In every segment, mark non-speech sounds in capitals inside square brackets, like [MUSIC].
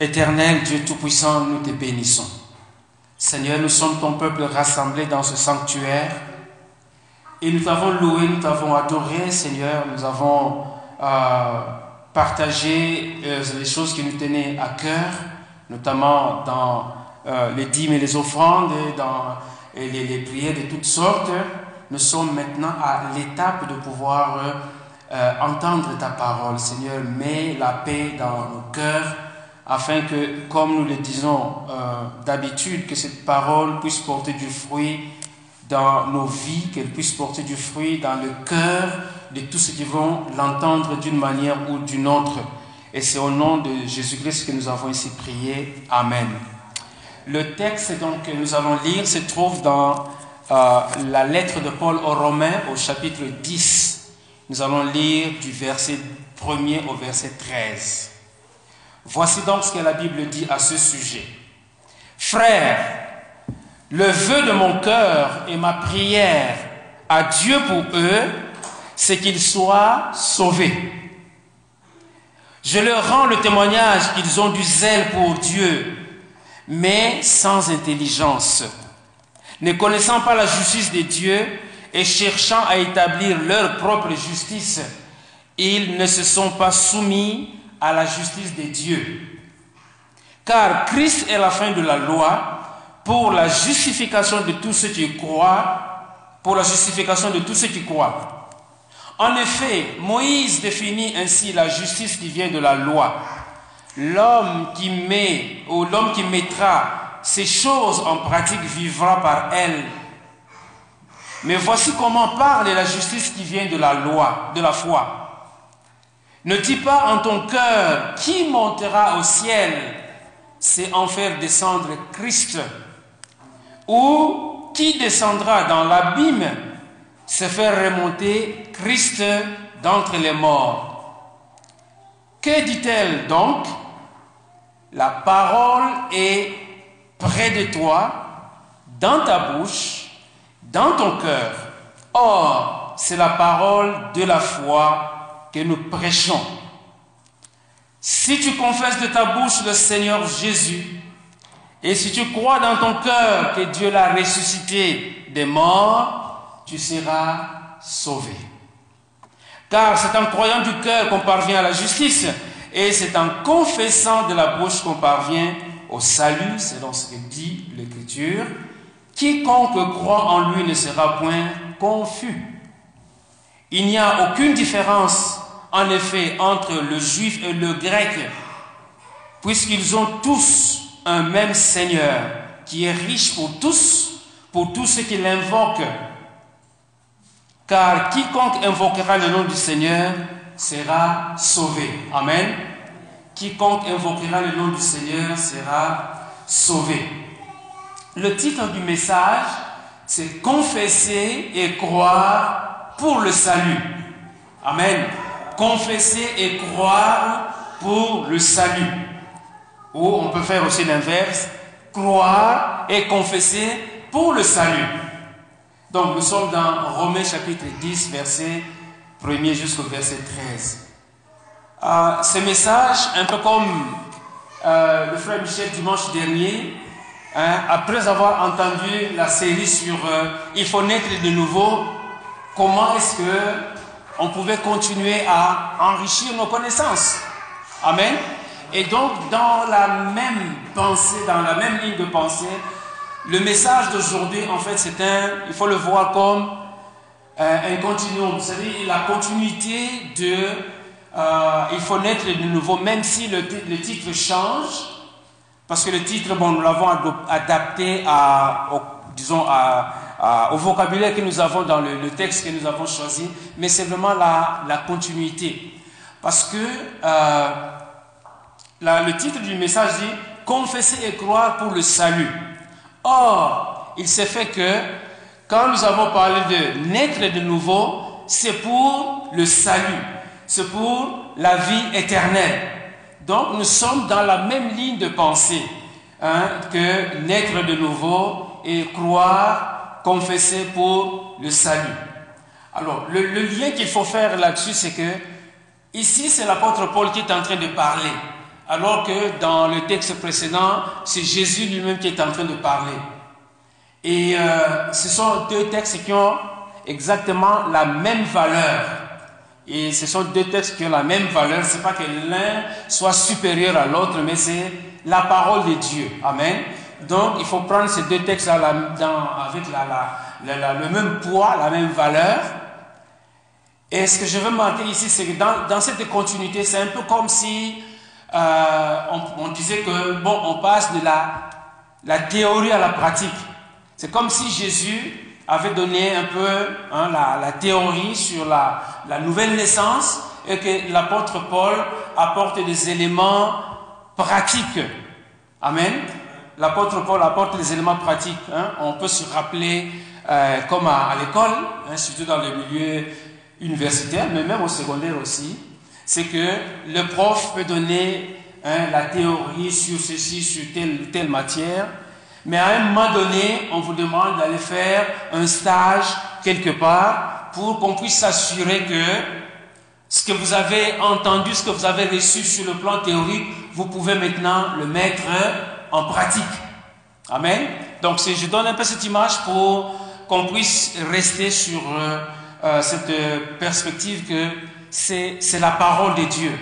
Éternel Dieu Tout-Puissant, nous te bénissons. Seigneur, nous sommes ton peuple rassemblé dans ce sanctuaire. Et nous t'avons loué, nous t'avons adoré, Seigneur. Nous avons euh, partagé euh, les choses qui nous tenaient à cœur, notamment dans euh, les dîmes et les offrandes, dans les, les, prières de toutes sortes. Nous sommes maintenant à l'étape de pouvoir entendre ta parole. Seigneur, mets la paix dans nos cœurs afin que, comme nous le disons d'habitude, que cette parole puisse porter du fruit dans nos vies, qu'elle puisse porter du fruit dans le cœur de tous ceux qui vont l'entendre d'une manière ou d'une autre. Et c'est au nom de Jésus-Christ que nous avons ici prié. Amen. Le texte donc, que nous allons lire se trouve dans euh, la lettre de Paul aux Romains au chapitre 10. Nous allons lire du verset 1er au verset 13. Voici donc ce que la Bible dit à ce sujet. Frères, le vœu de mon cœur et ma prière à Dieu pour eux, c'est qu'ils soient sauvés. Je leur rends le témoignage qu'ils ont du zèle pour Dieu, mais sans intelligence, ne connaissant pas la justice de Dieu et cherchant à établir leur propre justice, ils ne se sont pas soumis à la justice de Dieu. Car Christ est la fin de la loi pour la justification de tous ceux qui croient, pour la justification de tous ceux qui croient. En effet, Moïse définit ainsi la justice qui vient de la loi. L'homme qui met ou l'homme qui mettra ces choses en pratique vivra par elles. Mais voici comment parle la justice qui vient de la loi, de la foi. Ne dis pas en ton cœur qui montera au ciel, c'est en faire descendre Christ? Ou qui descendra dans l'abîme, se faire remonter Christ d'entre les morts? Que dit-elle donc? La parole est près de toi, dans ta bouche, dans ton cœur. Or, c'est la parole de la foi que nous prêchons. Si tu confesses de ta bouche le Seigneur Jésus, et si tu crois dans ton cœur que Dieu l'a ressuscité des morts, tu seras sauvé. Car c'est en croyant du cœur qu'on parvient à la justice, et c'est en confessant de la bouche qu'on parvient au salut, selon ce que dit l'Écriture. Quiconque croit en lui ne sera point confus. Il n'y a aucune différence, en effet, entre le juif et le grec, puisqu'ils ont tous un même Seigneur qui est riche pour tous, pour tous ceux qui l'invoquent. Car quiconque invoquera le nom du Seigneur sera sauvé. Amen. Quiconque invoquera le nom du Seigneur sera sauvé. Le titre du message, c'est Confesser et croire pour le salut. Amen. Confesser et croire pour le salut. Ou on peut faire aussi l'inverse, croire et confesser pour le salut. Donc nous sommes dans Romains chapitre 10, verset 1er jusqu'au verset 13. Euh, ce message, un peu comme euh, le frère Michel dimanche dernier, hein, après avoir entendu la série sur euh, Il faut naître de nouveau, comment est-ce que on pouvait continuer à enrichir nos connaissances Amen. Et donc, dans la même pensée, dans la même ligne de pensée, le message d'aujourd'hui, en fait, c'est un, il faut le voir comme euh, un continuum. Vous savez, la continuité de, euh, il faut naître de nouveau, même si le, titre change, parce que le titre, bon, nous l'avons adapté à, disons, à, au vocabulaire que nous avons dans le, texte que nous avons choisi, mais c'est vraiment la, la continuité. Parce que, euh, le titre du message dit Confesser et croire pour le salut. Or, il s'est fait que quand nous avons parlé de naître de nouveau, c'est pour le salut, c'est pour la vie éternelle. Donc, nous sommes dans la même ligne de pensée hein, que naître de nouveau et croire, confesser pour le salut. Alors, le, lien qu'il faut faire là-dessus, c'est que ici, c'est l'apôtre Paul qui est en train de parler. alors que dans le texte précédent, c'est Jésus lui-même qui est en train de parler. Et euh, ce sont deux textes qui ont exactement la même valeur. Et ce sont deux textes qui ont la même valeur. C'est pas que l'un soit supérieur à l'autre, mais c'est la parole de Dieu. Amen. Donc, il faut prendre ces deux textes avec le même poids, la même valeur. Et ce que je veux marquer ici, c'est que dans, cette continuité, c'est un peu comme si euh, on, disait que, bon, on passe de la, la théorie à la pratique. C'est comme si Jésus avait donné un peu hein, la, théorie sur la, la, nouvelle naissance et que l'apôtre Paul apporte des éléments pratiques. Amen. L'apôtre Paul apporte des éléments pratiques. Hein. On peut se rappeler, euh, comme à, l'école, hein, surtout dans le milieu universitaire, mais même au secondaire aussi, c'est que le prof peut donner la théorie sur ceci, sur telle telle matière, mais à un moment donné, on vous demande d'aller faire un stage quelque part pour qu'on puisse s'assurer que ce que vous avez entendu, ce que vous avez reçu sur le plan théorique, vous pouvez maintenant le mettre en pratique. Amen. Donc je donne un peu cette image pour qu'on puisse rester sur euh, euh, cette perspective que c'est la parole de Dieu.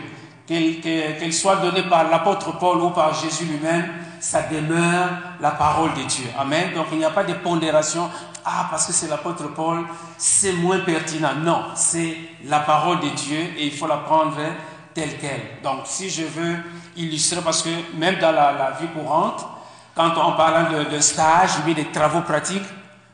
Qu'elle soit donnée par l'apôtre Paul ou par Jésus lui-même, ça demeure la parole de Dieu. Amen. Donc il n'y a pas de pondération. Ah, parce que c'est l'apôtre Paul, c'est moins pertinent. Non, c'est la parole de Dieu et il faut la prendre telle qu'elle. Donc si je veux illustrer, parce que même dans la, vie courante, quand on parle de, stage ou de travaux pratiques,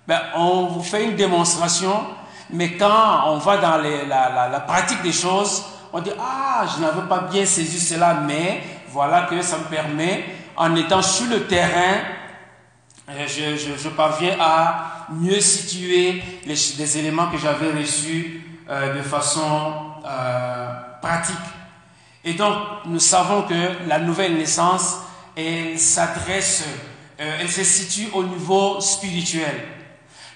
ben, on vous fait une démonstration, mais quand on va dans la, la pratique des choses, on dit, ah, je n'avais pas bien saisi cela, mais voilà que ça me permet en étant sur le terrain, euh, je, parviens à mieux situer les, éléments que j'avais reçus euh, de façon euh, pratique. Et donc, nous savons que la nouvelle naissance, elle s'adresse, elle se situe au niveau spirituel.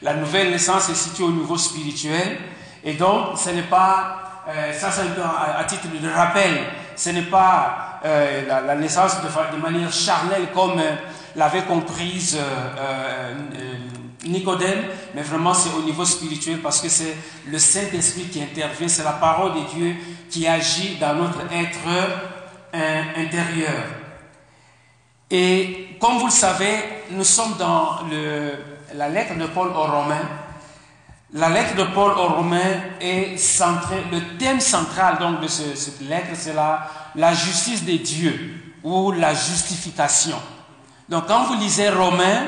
La nouvelle naissance se situe au niveau spirituel. Et donc, ce n'est pas, ça c'est à titre de rappel, ce n'est pas euh, la, naissance de, de, manière charnelle comme euh, l'avait comprise euh, Nicodème, mais vraiment c'est au niveau spirituel parce que c'est le Saint-Esprit qui intervient, c'est la parole de Dieu qui agit dans notre être intérieur. Et comme vous le savez, nous sommes dans la lettre de Paul aux Romains. La lettre de Paul aux Romains est centrée, le thème central donc de cette lettre, c'est la, la justice de Dieu ou la justification. Donc quand vous lisez Romains,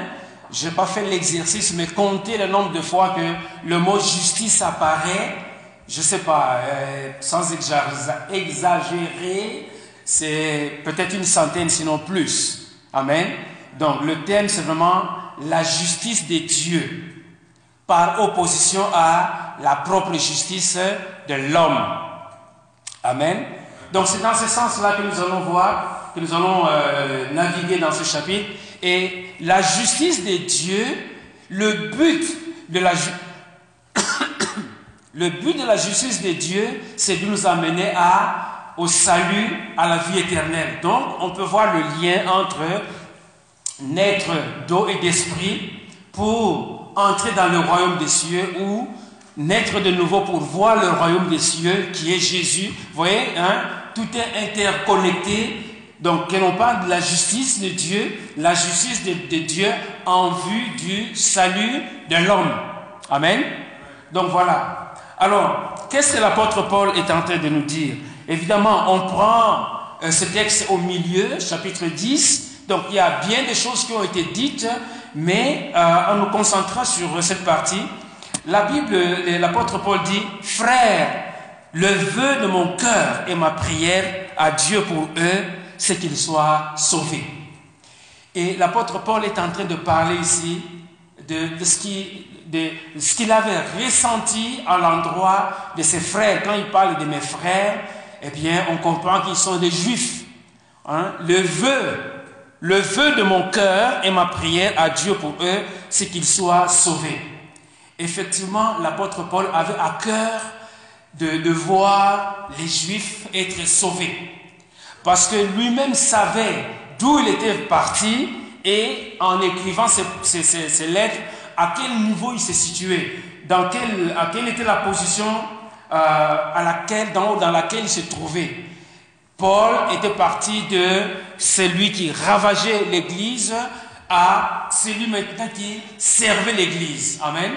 je n'ai pas fait l'exercice, mais comptez le nombre de fois que le mot justice apparaît, je ne sais pas, euh, sans exagérer, c'est peut-être une centaine, sinon plus. Amen. Donc le thème, c'est vraiment la justice de Dieu par opposition à la propre justice de l'homme. Amen. Donc c'est dans ce sens-là que nous allons voir, que nous allons euh, naviguer dans ce chapitre. Et la justice de Dieu, le but de la, [COUGHS] le but de la justice de Dieu, c'est de nous amener à, au salut, à la vie éternelle. Donc on peut voir le lien entre naître d'eau et d'esprit pour entrer dans le royaume des cieux ou naître de nouveau pour voir le royaume des cieux qui est Jésus. Vous voyez, hein, tout est interconnecté. Donc, que l'on parle de la justice de Dieu, la justice de, Dieu en vue du salut de l'homme. Amen. Donc voilà. Alors, qu'est-ce que l'apôtre Paul est en train de nous dire? Évidemment, on prend euh, ce texte au milieu, chapitre 10. Donc, il y a bien des choses qui ont été dites mais euh, en nous concentrant sur cette partie, la Bible, l'apôtre Paul dit, frère, le vœu de mon cœur et ma prière à Dieu pour eux, c'est qu'ils soient sauvés. Et l'apôtre Paul est en train de parler ici de, ce qu'il avait ressenti à l'endroit de ses frères. Quand il parle de mes frères, eh bien, on comprend qu'ils sont des juifs. Hein. Le vœu le vœu de mon cœur et ma prière à Dieu pour eux, c'est qu'ils soient sauvés. Effectivement, l'apôtre Paul avait à cœur de, voir les Juifs être sauvés. Parce que lui-même savait d'où il était parti et en écrivant ces, lettres, à quel niveau il s'est situé, dans quelle, à quelle était la position euh, à laquelle, dans, dans laquelle il se trouvait. Paul était parti de celui qui ravageait l'Église à celui maintenant qui servait l'Église. Amen.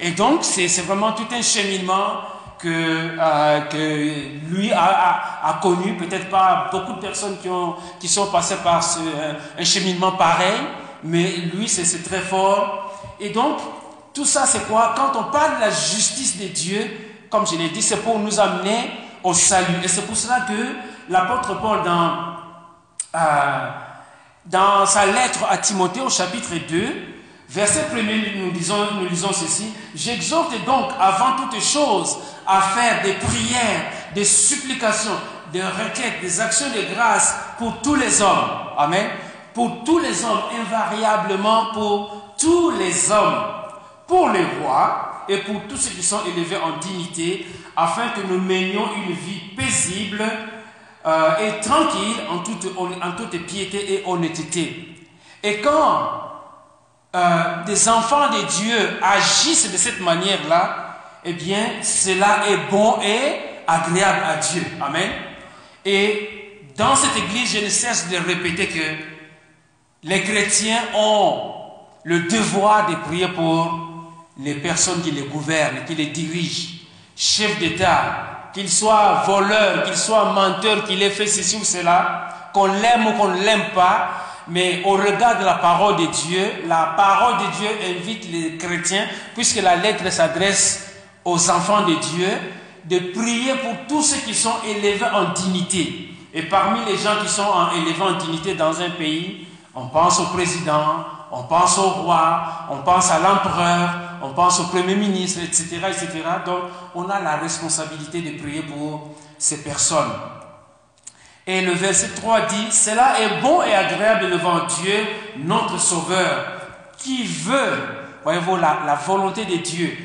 Et donc, c'est vraiment tout un cheminement que, euh, que lui a, connu. Peut-être pas beaucoup de personnes qui, ont, qui sont passées par ce, un cheminement pareil, mais lui, c'est très fort. Et donc, tout ça, c'est quoi? Quand on parle de la justice de Dieu, comme je l'ai dit, c'est pour nous amener au salut. Et c'est pour cela que l'apôtre Paul, dans, euh, dans sa lettre à Timothée au chapitre 2, verset 1 nous nous lisons ceci. J'exhorte donc avant toute chose à faire des prières, des supplications, des requêtes, des actions de grâce pour tous les hommes. Amen. Pour tous les hommes, invariablement pour tous les hommes, pour les rois et pour tous ceux qui sont élevés en dignité, afin que nous menions une vie paisible euh, et tranquille en toute, en toute piété et honnêteté. Et quand euh, des enfants de Dieu agissent de cette manière-là, eh bien, cela est bon et agréable à Dieu. Amen. Et dans cette église, je ne cesse de répéter que les chrétiens ont le devoir de prier pour les personnes qui les gouvernent, qui les dirigent, chefs d'État, qu'ils soient voleurs, qu'ils soient menteurs, qu'ils aient fait ceci ou cela, qu'on l'aime ou qu'on ne l'aime pas, mais au regard de la parole de Dieu, la parole de Dieu invite les chrétiens, puisque la lettre s'adresse aux enfants de Dieu de prier pour tous ceux qui sont élevés en dignité. Et parmi les gens qui sont élevés en dignité dans un pays, on pense au président, on pense au roi, on pense à l'empereur, on pense au premier ministre, etc., etc. Donc, on a la responsabilité de prier pour ces personnes. Et le verset 3 dit, Cela est bon et agréable devant Dieu, notre Sauveur, qui veut, voyez-vous, la, la volonté de Dieu,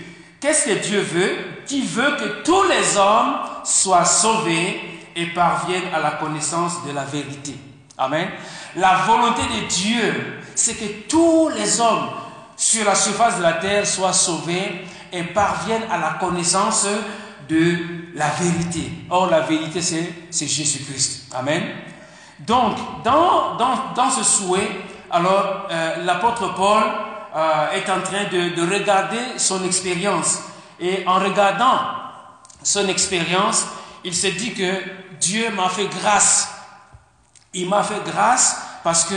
Qu'est-ce que Dieu veut? Qui veut que tous les hommes soient sauvés et parviennent à la connaissance de la vérité. Amen. La volonté de Dieu, c'est que tous les hommes sur la surface de la terre soient sauvés et parviennent à la connaissance la vérité. Or, la vérité, c'est Jésus-Christ. Amen. Donc, dans, dans, dans ce souhait, alors, euh, l'apôtre Paul euh, est en train de, de regarder son expérience. Et en regardant son expérience, il s'est dit que Dieu m'a fait grâce. Il m'a fait grâce parce que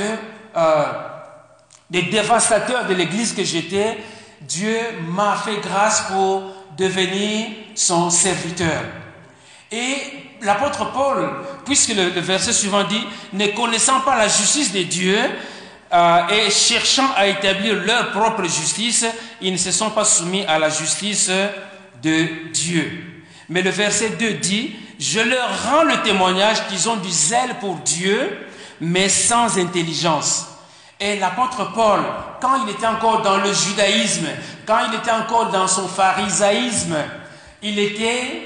euh, des dévastateurs de l'église que j'étais, Dieu m'a fait grâce pour devenir son serviteur. Et l'apôtre Paul, puisque le, verset suivant dit, ne connaissant pas la justice de Dieu, euh, et cherchant à établir leur propre justice, ils ne se sont pas soumis à la justice de Dieu. Mais le verset 2 dit, je leur rends le témoignage qu'ils ont du zèle pour Dieu, mais sans intelligence. Et l'apôtre Paul, quand il était encore dans le judaïsme, quand il était encore dans son pharisaïsme, il était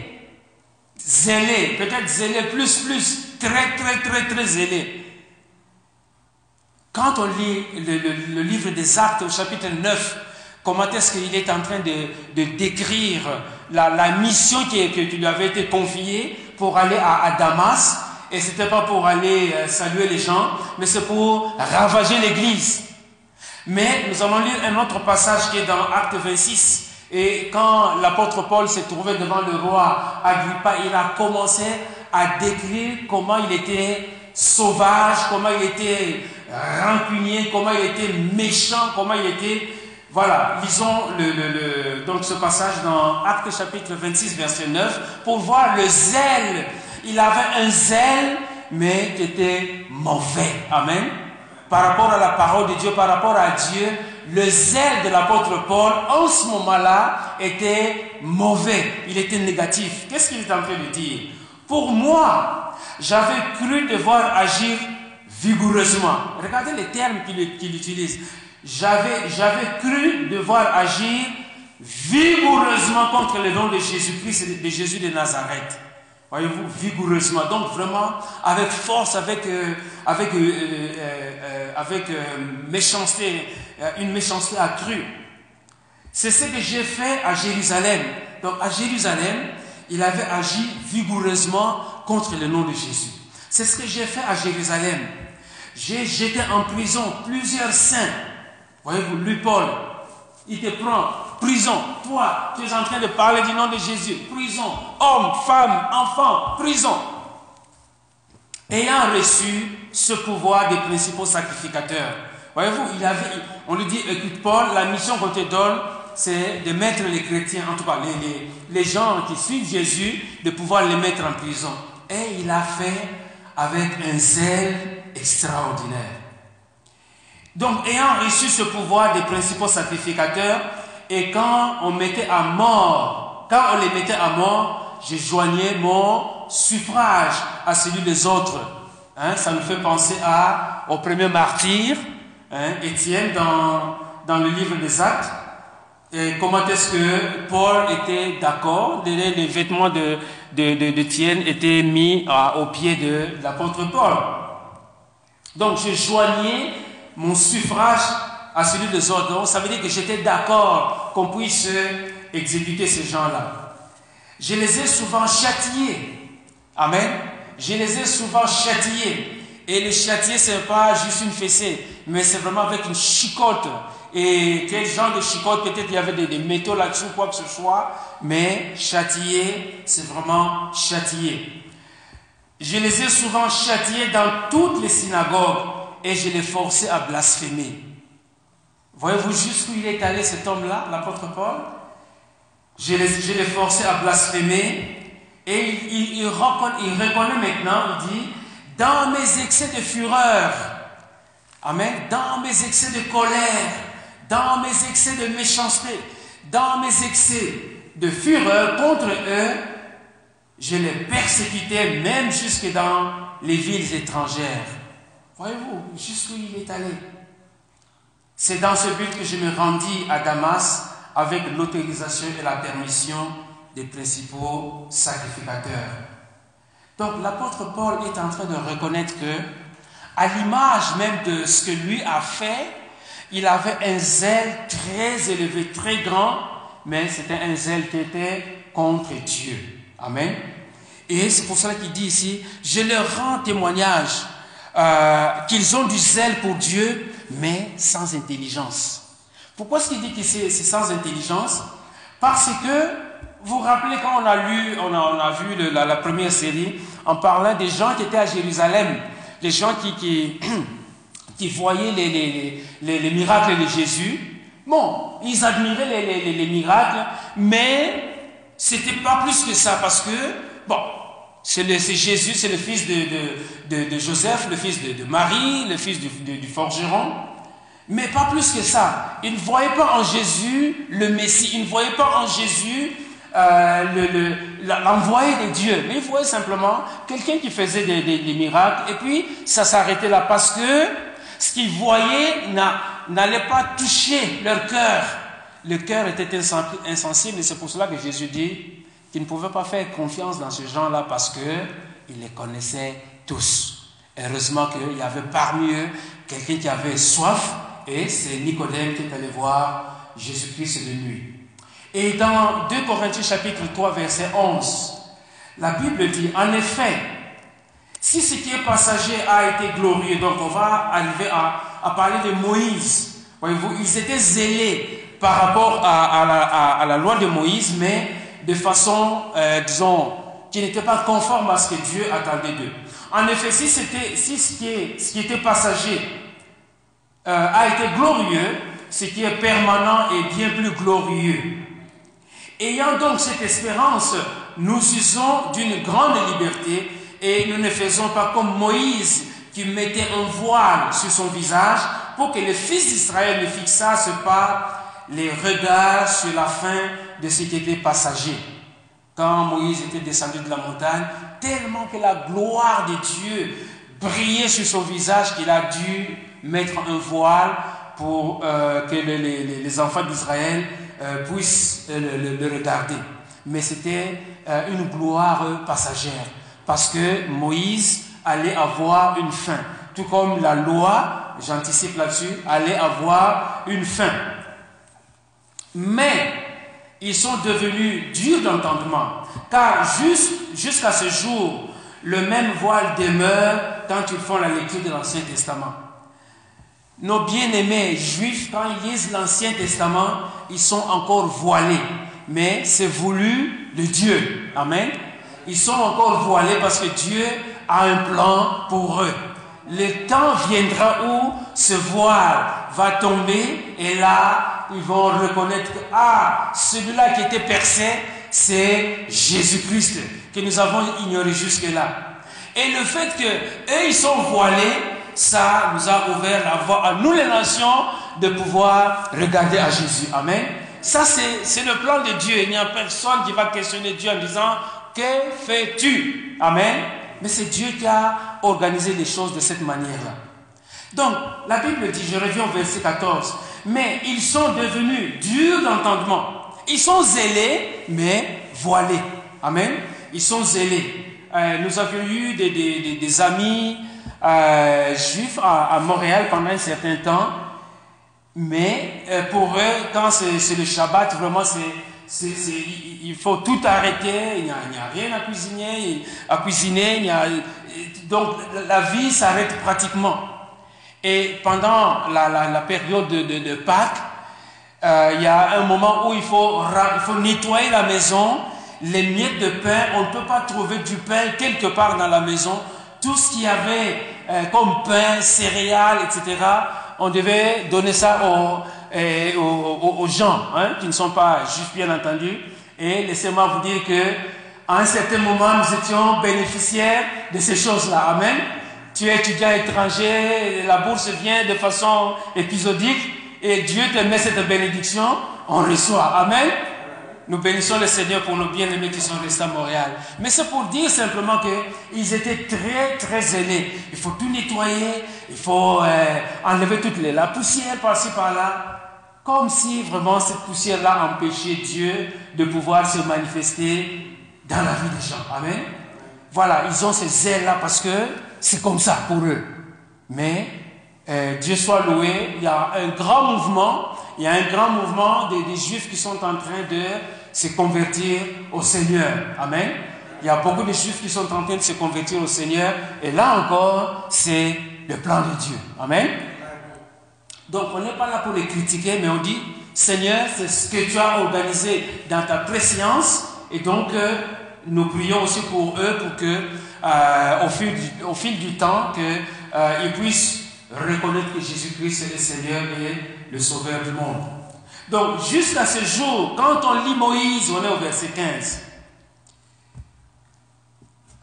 zélé, peut-être zélé plus, plus, très, très, très, très zélé. Quand on lit le, livre des Actes au chapitre 9, comment est-ce qu'il est en train de, décrire la, mission qui, lui avait été confiée pour aller à, Damas, et ce n'était pas pour aller euh, saluer les gens, mais c'est pour ravager l'église. Mais nous allons lire un autre passage qui est dans Acte 26. Et quand l'apôtre Paul s'est trouvé devant le roi Agrippa, il a commencé à décrire comment il était sauvage, comment il était rancunier, comment il était méchant, comment il était... Voilà, lisons le, donc ce passage dans Acte chapitre 26, verset 9, pour voir le zèle. Il avait un zèle, mais qui était mauvais. Amen. Par rapport à la parole de Dieu, par rapport à Dieu, le zèle de l'apôtre Paul, en ce moment-là, était mauvais. Il était négatif. Qu'est-ce qu'il est en train de dire? Pour moi, j'avais cru devoir agir vigoureusement. Regardez les termes qu'il utilise. J'avais, cru devoir agir vigoureusement contre le nom de Jésus-Christ, de Jésus de Nazareth. Voyez-vous, vigoureusement. Donc vraiment avec force, avec, euh, avec, euh, avec méchanceté, une méchanceté accrue. C'est ce que j'ai fait à Jérusalem. Donc à Jérusalem, il avait agi vigoureusement contre le nom de Jésus. C'est ce que j'ai fait à Jérusalem. J'ai jeté en prison plusieurs saints. Voyez-vous, lui, Paul, il te prend, prison. Toi, tu es en train de parler du nom de Jésus. Prison. Homme, femme, enfant, prison. Ayant reçu ce pouvoir des principaux sacrificateurs. Voyez-vous, on lui dit, écoute Paul, la mission qu'on te donne, c'est de mettre les chrétiens, en tout cas les, gens qui suivent Jésus, de pouvoir les mettre en prison. Et il a fait avec un zèle extraordinaire. Donc, ayant reçu ce pouvoir des principaux sacrificateurs, et quand on mettait à mort, quand on les mettait à mort, je joignais mon suffrage à celui des autres. Hein, ça me fait penser à, au premier martyr, hein, Étienne, dans, dans le livre des Actes. Et comment est-ce que Paul était d'accord Les vêtements de, de, de, étaient mis au pied de l'apôtre Paul. Donc je joignais mon suffrage à celui des autres. Donc, ça veut dire que j'étais d'accord qu'on puisse exécuter ces gens-là. Je les ai souvent châtiés. Amen. Je les ai souvent châtiés. Et le châtier, ce n'est pas juste une fessée, mais c'est vraiment avec une chicote. Et quel genre de chicote Peut-être il y avait des, métaux là-dessous, quoi que ce soit. Mais châtier, c'est vraiment châtier. Je les ai souvent châtiés dans toutes les synagogues et je les forçais à blasphémer. Voyez-vous jusqu'où il est allé cet homme-là, l'apôtre Paul? Je les forçais à blasphémer et il, reconnaît, il reconnaît maintenant, il dit, dans mes excès de fureur, Amen, dans mes excès de colère, dans mes excès de méchanceté, dans mes excès de fureur contre eux, je les persécutais même jusque dans les villes étrangères. Voyez-vous, jusqu'où il est allé. C'est dans ce but que je me rendis à Damas avec l'autorisation et la permission des principaux sacrificateurs. Donc l'apôtre Paul est en train de reconnaître que, à l'image même de ce que lui a fait, il avait un zèle très élevé, très grand, mais c'était un zèle qui était contre Dieu. Amen. Et c'est pour cela qu'il dit ici, je leur rends témoignage euh, qu'ils ont du zèle pour Dieu, mais sans intelligence. Pourquoi est-ce qu'il dit que c'est sans intelligence? Parce que, vous vous rappelez quand on a lu, on a, vu la, première série, en parlant des gens qui étaient à Jérusalem, les gens qui, qui, [CLEARS THROAT] voyaient les, les, les, les, miracles de Jésus. Bon, ils admiraient les, miracles, mais c'était pas plus que ça, parce que, bon, c'est Jésus, c'est le fils de, Joseph, le fils de, Marie, le fils du, forgeron. Mais pas plus que ça. Ils ne voyaient pas en Jésus le Messie. Ils ne voyaient pas en Jésus euh, l'envoyé de Dieu. Mais ils voyaient simplement quelqu'un qui faisait des, miracles. Et puis, ça s'arrêtait là parce que ce qu'ils voyaient n'allait pas toucher leur cœur. Le cœur était insensible et c'est pour cela que Jésus dit qui ne pouvaient pas faire confiance dans ces gens-là parce qu'ils les connaissaient tous. Heureusement qu'il y avait parmi eux quelqu'un qui avait soif et c'est Nicodème qui est allé voir Jésus-Christ de nuit. Et dans 2 Corinthiens chapitre 3 verset 11, la Bible dit, en effet, si ce qui est passager a été glorieux, donc on va arriver à, parler de Moïse. Voyez-vous, ils étaient zélés par rapport à la loi de Moïse, mais de façon, euh, disons, qui n'était pas conforme à ce que Dieu attendait d'eux. En effet, si, c'était, si ce, qui est, ce qui était passager euh, a été glorieux, ce qui est permanent est bien plus glorieux. Ayant donc cette espérance, nous usons d'une grande liberté et nous ne faisons pas comme Moïse qui mettait un voile sur son visage pour que les fils d'Israël ne fixassent pas les regards sur la fin de ce qui était passager. Quand Moïse était descendu de la montagne, tellement que la gloire de Dieu brillait sur son visage qu'il a dû mettre un voile pour euh, que les, enfants d'Israël euh, puissent euh, le, regarder. Mais c'était une gloire passagère. Parce que Moïse allait avoir une fin. Tout comme la loi, j'anticipe là-dessus, allait avoir une fin. Mais ils sont devenus durs d'entendement. Car jusqu'à ce jour, le même voile demeure quand ils font la lecture de l'Ancien Testament. Nos bien-aimés juifs, quand ils lisent l'Ancien Testament, ils sont encore voilés. Mais c'est voulu de Dieu. Amen. Ils sont encore voilés parce que Dieu a un plan pour eux. Le temps viendra où ce voile va tomber et là, ils vont reconnaître que, ah, celui-là qui était percé, c'est Jésus-Christ que nous avons ignoré jusque-là. Et le fait que eux, ils sont voilés, ça nous a ouvert la voie à nous les nations de pouvoir regarder à Jésus. Amen. Ça, c'est le plan de Dieu. Il n'y a personne qui va questionner Dieu en disant, que fais-tu? Amen. Mais c'est Dieu qui a organisé les choses de cette manière-là. Donc, la Bible dit, je reviens au verset 14, mais ils sont devenus durs d'entendement. Ils sont zélés, mais voilés. Amen. Ils sont zélés. Euh, nous avions eu des, amis euh, juifs à, Montréal pendant un certain temps, mais euh, pour eux, quand c'est le Shabbat, vraiment, il faut tout arrêter, il n'y a, rien à cuisiner, donc la vie s'arrête pratiquement. Et pendant la, période de, Pâques, il y a un moment où il faut, nettoyer la maison, les miettes de pain, on ne peut pas trouver du pain quelque part dans la maison. Tout ce qu'il y avait euh, comme pain, céréales, etc., on devait donner ça aux, euh, gens hein, qui ne sont pas juste bien entendu. Et laissez-moi vous dire que à un certain moment, nous étions bénéficiaires de ces choses-là. Amen. Tu es étudiant étranger, la bourse vient de façon épisodique et Dieu te met cette bénédiction, on reçoit. Amen. Nous bénissons le Seigneur pour nos bien-aimés qui sont restés à Montréal. Mais c'est pour dire simplement qu'ils étaient très, très zélés. Il faut tout nettoyer, il faut euh, enlever toute la poussière par-ci, par-là. Comme si vraiment cette poussière-là empêchait Dieu de pouvoir se manifester dans la vie des gens. Amen. Voilà, ils ont ces zèles-là parce que c'est comme ça pour eux. Mais euh, Dieu soit loué, il y a un grand mouvement, il y a un grand mouvement des Juifs qui sont en train de se convertir au Seigneur. Amen. Il y a beaucoup de juifs qui sont en train de se convertir au Seigneur. Et là encore, c'est le plan de Dieu. Amen. Donc on n'est pas là pour les critiquer, mais on dit, Seigneur, c'est ce que tu as organisé dans ta préscience. Et donc, euh, nous prions aussi pour eux, pour que, euh, au, fil du, au fil du temps, qu'ils euh, puissent reconnaître que Jésus-Christ est le Seigneur et le Sauveur du monde. Donc, jusqu'à ce jour, quand on lit Moïse, on est au verset 15.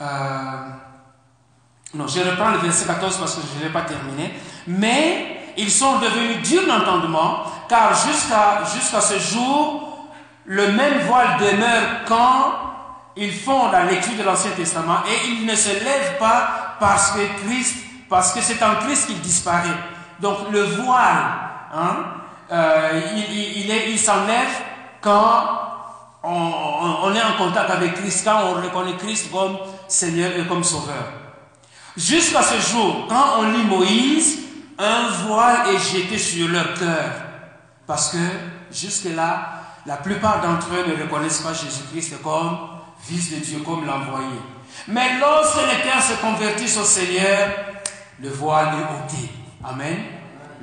Euh, non, je reprends le verset 14 parce que je ne l'ai pas terminé. Mais ils sont devenus durs d'entendement, car jusqu'à ce jour, le même voile demeure quand ils font la lecture de l'Ancien Testament et ils ne se lèvent pas parce que Christ, parce que c'est en Christ qu'il disparaît. Donc le voile, hein, euh, il, il, s'enlève quand on, est en contact avec Christ, quand on reconnaît Christ comme Seigneur et comme Sauveur. Jusqu'à ce jour, quand on lit Moïse, un voile est jeté sur leur cœur. Parce que jusque-là, la plupart d'entre eux ne reconnaissent pas Jésus-Christ comme Fils de Dieu, comme l'envoyé. Mais lorsque les cœurs se convertissent au Seigneur, le voile est ôté. Amen.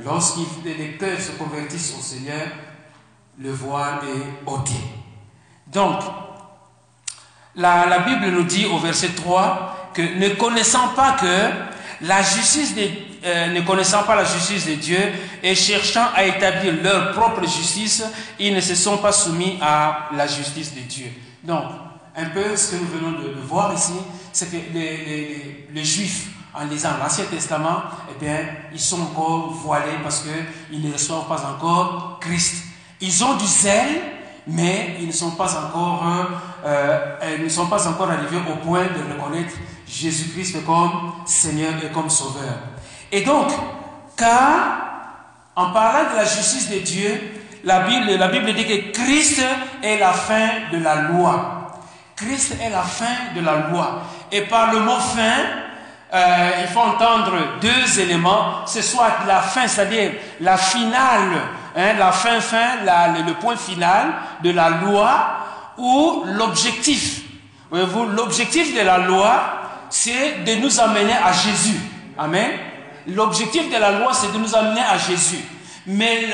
Lorsque les cœurs se convertissent au Seigneur, le voile est ôté. Donc, la, Bible nous dit au verset 3 que ne connaissant pas que la justice de, euh, ne connaissant pas la justice de Dieu et cherchant à établir leur propre justice, ils ne se sont pas soumis à la justice de Dieu. Donc, un peu ce que nous venons de, voir ici, c'est que les, les Juifs en lisant l'Ancien Testament, eh bien, ils sont encore voilés parce qu'ils ne reçoivent pas encore Christ. Ils ont du zèle, mais ils ne sont pas encore, euh, euh, ils ne sont pas encore arrivés au point de reconnaître Jésus-Christ comme Seigneur et comme Sauveur. Et donc, car en parlant de la justice de Dieu, la Bible, la Bible dit que Christ est la fin de la loi. Christ est la fin de la loi. Et par le mot fin, euh, il faut entendre deux éléments. C'est soit la fin, c'est-à-dire la finale, hein, la fin, fin, le, point final de la loi, ou l'objectif. Voyez-vous, l'objectif de la loi, c'est de nous amener à Jésus. Amen. L'objectif de la loi, c'est de nous amener à Jésus. Mais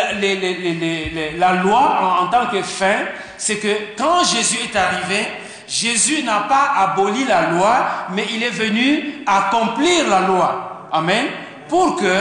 la, loi, en, tant que fin, c'est que quand Jésus est arrivé, Jésus n'a pas aboli la loi, mais il est venu accomplir la loi. Amen. Pour que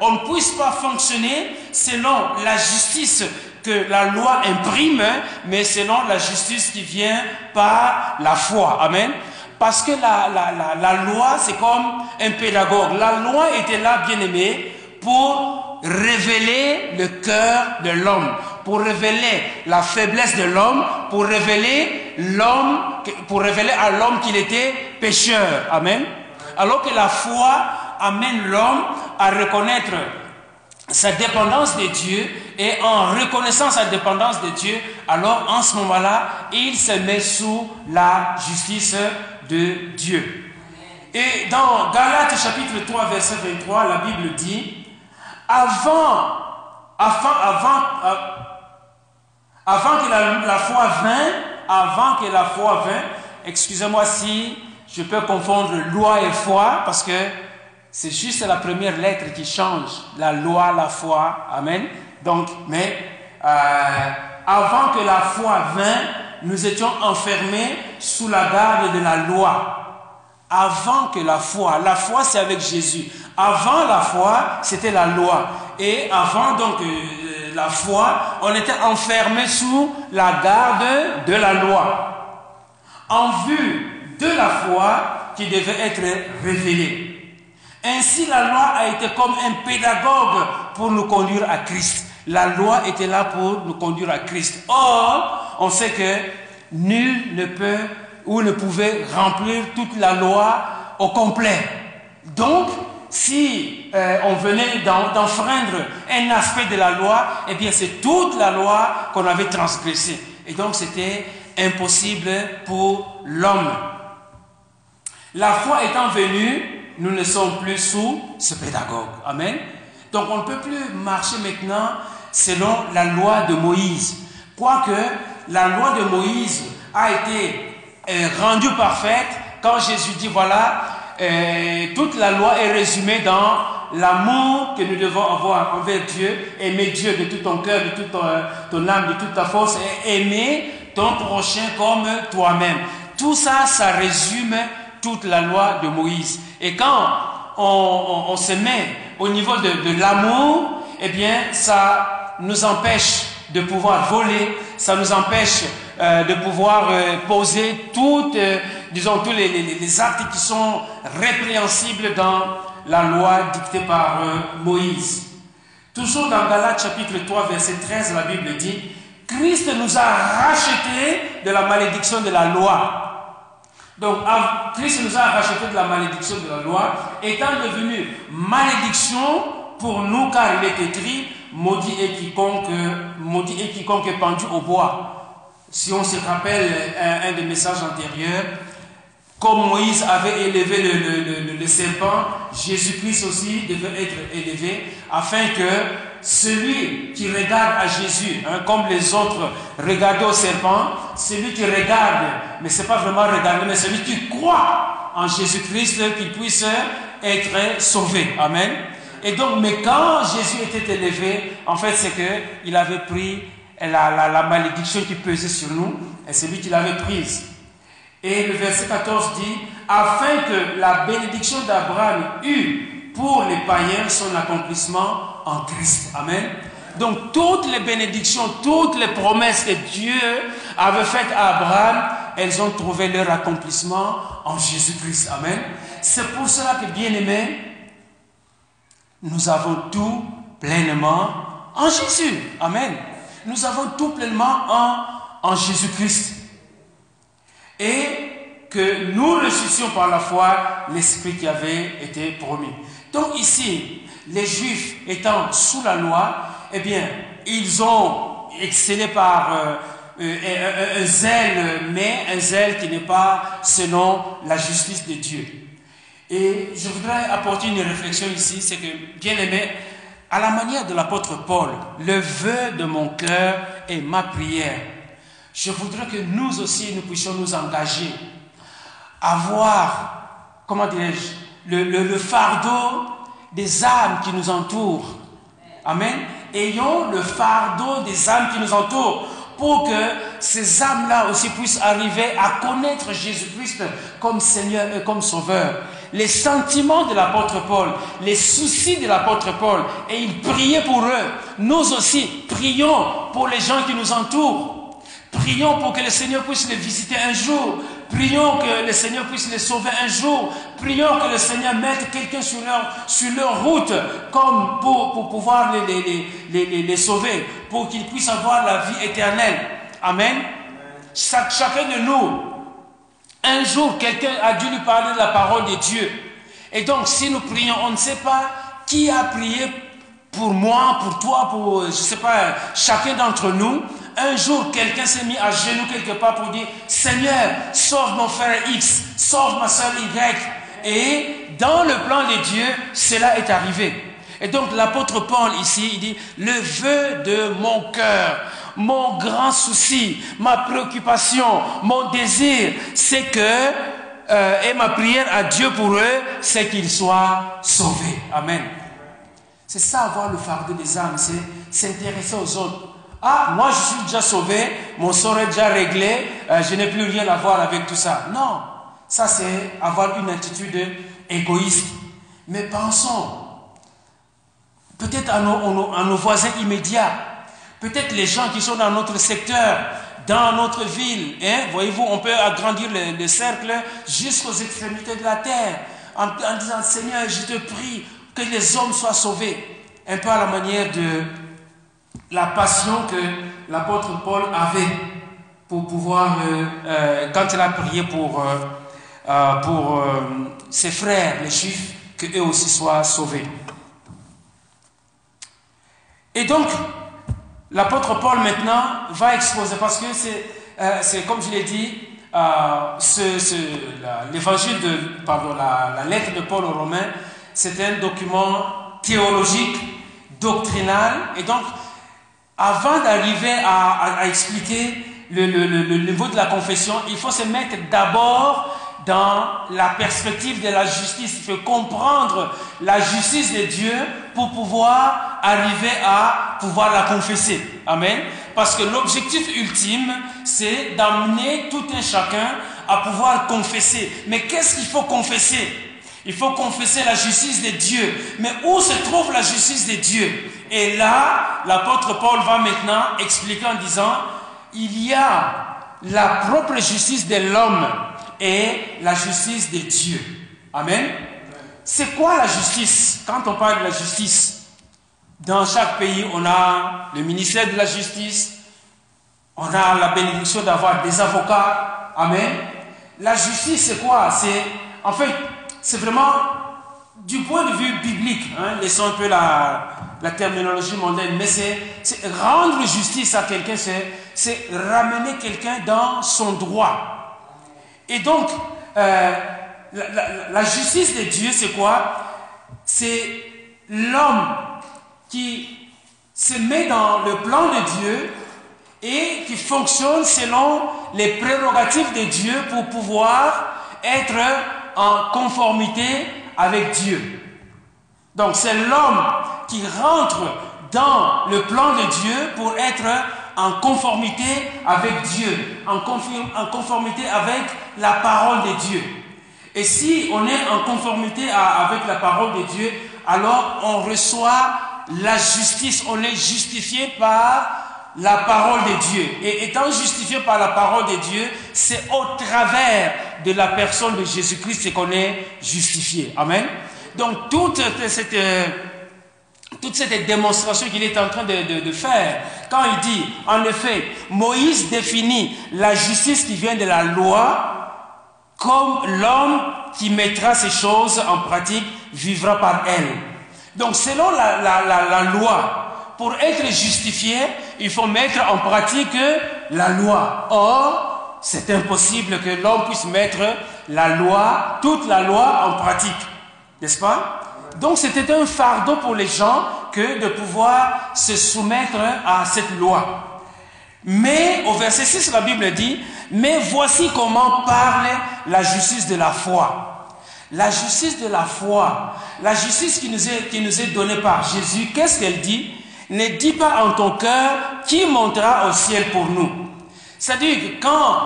on ne puisse pas fonctionner selon la justice que la loi imprime, mais selon la justice qui vient par la foi. Amen. Parce que la, la, la, loi, c'est comme un pédagogue. La loi était là, bien aimé, pour révéler le cœur de l'homme, pour révéler la faiblesse de l'homme, pour révéler l'homme, pour révéler à l'homme qu'il était pécheur. Amen. Alors que la foi amène l'homme à reconnaître sa dépendance de Dieu et en reconnaissant sa dépendance de Dieu, alors en ce moment-là, il se met sous la justice de Dieu. Et dans Galates chapitre 3 verset 23, la Bible dit, avant, avant, avant, euh, avant que la, foi vint, avant que la foi vint, excusez-moi si je peux confondre loi et foi, parce que c'est juste la première lettre qui change, la loi, la foi, amen. Donc, mais euh, avant que la foi vint, nous étions enfermés sous la garde de la loi. Avant que la foi, la foi c'est avec Jésus. Avant la foi, c'était la loi. Et avant donc euh, la foi, on était enfermé sous la garde de la loi. En vue de la foi qui devait être révélée. Ainsi, la loi a été comme un pédagogue pour nous conduire à Christ. La loi était là pour nous conduire à Christ. Or, on sait que nul ne peut ou ne pouvait remplir toute la loi au complet. Donc, si euh, on venait d'enfreindre un aspect de la loi, eh bien c'est toute la loi qu'on avait transgressée. Et donc c'était impossible pour l'homme. La foi étant venue, nous ne sommes plus sous ce pédagogue. Amen. Donc on ne peut plus marcher maintenant selon la loi de Moïse. Quoique la loi de Moïse a été rendue parfaite quand Jésus dit voilà, euh, toute la loi est résumée dans l'amour que nous devons avoir envers Dieu, aimer Dieu de tout ton cœur, de toute ton, euh, ton âme, de toute ta force, et aimer ton prochain comme toi-même. Tout ça, ça résume toute la loi de Moïse. Et quand on, se met au niveau de, l'amour, eh bien, ça nous empêche de pouvoir voler, ça nous empêche euh, de pouvoir euh, poser toutes, euh, disons, tous les, actes qui sont répréhensibles dans la loi dictée par Moïse. Toujours dans Galates chapitre 3, verset 13, la Bible dit, Christ nous a rachetés de la malédiction de la loi donc, Christ nous a racheté de la malédiction de la loi, étant devenu malédiction pour nous, car il est écrit, maudit et quiconque, maudit et quiconque est pendu au bois. Si on se rappelle un, des messages antérieurs, comme Moïse avait élevé le, le serpent, Jésus-Christ aussi devait être élevé, afin que celui qui regarde à Jésus, hein, comme les autres regardaient au serpent, celui qui regarde, mais c'est pas vraiment regarder, mais celui qui croit en Jésus-Christ, qu'il puisse être sauvé. Amen. Et donc, mais quand Jésus était élevé, en fait, c'est que il avait pris la, malédiction qui pesait sur nous, et c'est lui qui l'avait prise. Et le verset 14 dit, afin que la bénédiction d'Abraham eût pour les païens son accomplissement en Christ. Amen. Donc toutes les bénédictions, toutes les promesses que Dieu avait faites à Abraham, elles ont trouvé leur accomplissement en Jésus-Christ. Amen. C'est pour cela que, bien aimés, nous avons tout pleinement en Jésus. Amen. Nous avons tout pleinement en, en Jésus-Christ. Et que nous ressuscions par la foi l'Esprit qui avait été promis. Donc ici, les Juifs étant sous la loi, eh bien, ils ont excellé par, euh, un, zèle, mais un zèle qui n'est pas selon la justice de Dieu. Et je voudrais apporter une réflexion ici, c'est que, bien aimé, à la manière de l'apôtre Paul, le vœu de mon cœur et ma prière, je voudrais que nous aussi, nous puissions nous engager à voir, comment dirais-je, le fardeau des âmes qui nous entourent. Amen. Ayons le fardeau des âmes qui nous entourent pour que ces âmes-là aussi puissent arriver à connaître Jésus-Christ comme Seigneur et comme Sauveur. Les sentiments de l'apôtre Paul, les soucis de l'apôtre Paul, et il priait pour eux. Nous aussi, prions pour les gens qui nous entourent. Prions pour que le Seigneur puisse les visiter un jour. Prions que le Seigneur puisse les sauver un jour. Prions que le Seigneur mette quelqu'un sur leur, route comme pour, pouvoir les sauver, pour qu'ils puissent avoir la vie éternelle. Amen. chacun de nous, un jour, quelqu'un a dû lui parler de la parole de Dieu. Et donc, si nous prions, on ne sait pas qui a prié pour moi, pour toi, pour, je ne sais pas, chacun d'entre nous. Un jour, quelqu'un s'est mis à genoux quelque part pour dire, Seigneur, sauve mon frère X, sauve ma soeur Y. Et dans le plan de Dieu, cela est arrivé. Et donc l'apôtre Paul ici, il dit, le vœu de mon cœur, mon grand souci, ma préoccupation, mon désir, c'est que, euh, et ma prière à Dieu pour eux, c'est qu'ils soient sauvés. Amen. C'est ça avoir le fardeau des âmes, c'est s'intéresser aux autres. Ah, moi je suis déjà sauvé, mon sort est déjà réglé, euh, je n'ai plus rien à voir avec tout ça. Non, ça c'est avoir une attitude égoïste. Mais pensons peut-être à nos, voisins immédiats, peut-être les gens qui sont dans notre secteur, dans notre ville. Hein? Voyez-vous, on peut agrandir le, cercle jusqu'aux extrémités de la terre en, en disant Seigneur, je te prie que les hommes soient sauvés. Un peu à la manière de la passion que l'apôtre Paul avait pour pouvoir, euh, euh, quand il a prié pour, euh, ses frères, les juifs, qu'eux aussi soient sauvés. Et donc, l'apôtre Paul maintenant va exposer, parce que c'est, comme je l'ai dit, l'évangile de, pardon, la, la lettre de Paul aux Romains, c'est un document théologique, doctrinal, et donc avant d'arriver à, expliquer le, niveau de la confession, il faut se mettre d'abord dans la perspective de la justice. Il faut comprendre la justice de Dieu pour pouvoir arriver à pouvoir la confesser. Amen. Parce que l'objectif ultime, c'est d'amener tout un chacun à pouvoir confesser. Mais qu'est-ce qu'il faut confesser? Il faut confesser la justice de Dieu. Mais où se trouve la justice de Dieu? Et là, l'apôtre Paul va maintenant expliquer en disant, il y a la propre justice de l'homme et la justice de Dieu. Amen. C'est quoi la justice? Quand on parle de la justice, dans chaque pays, on a le ministère de la justice, on a la bénédiction d'avoir des avocats. Amen. La justice, c'est quoi? C'est, en fait, c'est vraiment du point de vue biblique, hein, laissons un peu la, terminologie mondaine, mais c'est rendre justice à quelqu'un, c'est ramener quelqu'un dans son droit. Et donc, euh, la, justice de Dieu, c'est quoi? C'est l'homme qui se met dans le plan de Dieu et qui fonctionne selon les prérogatives de Dieu pour pouvoir être en conformité avec Dieu. Donc c'est l'homme qui rentre dans le plan de Dieu pour être en conformité avec Dieu, en, conformité avec la parole de Dieu. Et si on est en conformité avec la parole de Dieu, alors on reçoit la justice, on est justifié par la parole de Dieu. Et étant justifié par la parole de Dieu, c'est au travers de la personne de Jésus-Christ qu'on est justifié. Amen. Donc toute cette, toute cette démonstration qu'il est en train de, faire, quand il dit, en effet, Moïse définit la justice qui vient de la loi comme l'homme qui mettra ces choses en pratique vivra par elle. Donc selon la, la, la, la loi, pour être justifié, il faut mettre en pratique la loi. Or, c'est impossible que l'homme puisse mettre la loi, toute la loi en pratique. N'est-ce pas? Donc c'était un fardeau pour les gens que de pouvoir se soumettre à cette loi. Mais au verset 6, la Bible dit, mais voici comment parle la justice de la foi. La justice de la foi, la justice qui nous est, donnée par Jésus, qu'est-ce qu'elle dit? Ne dis pas en ton cœur qui montera au ciel pour nous. C'est-à-dire que quand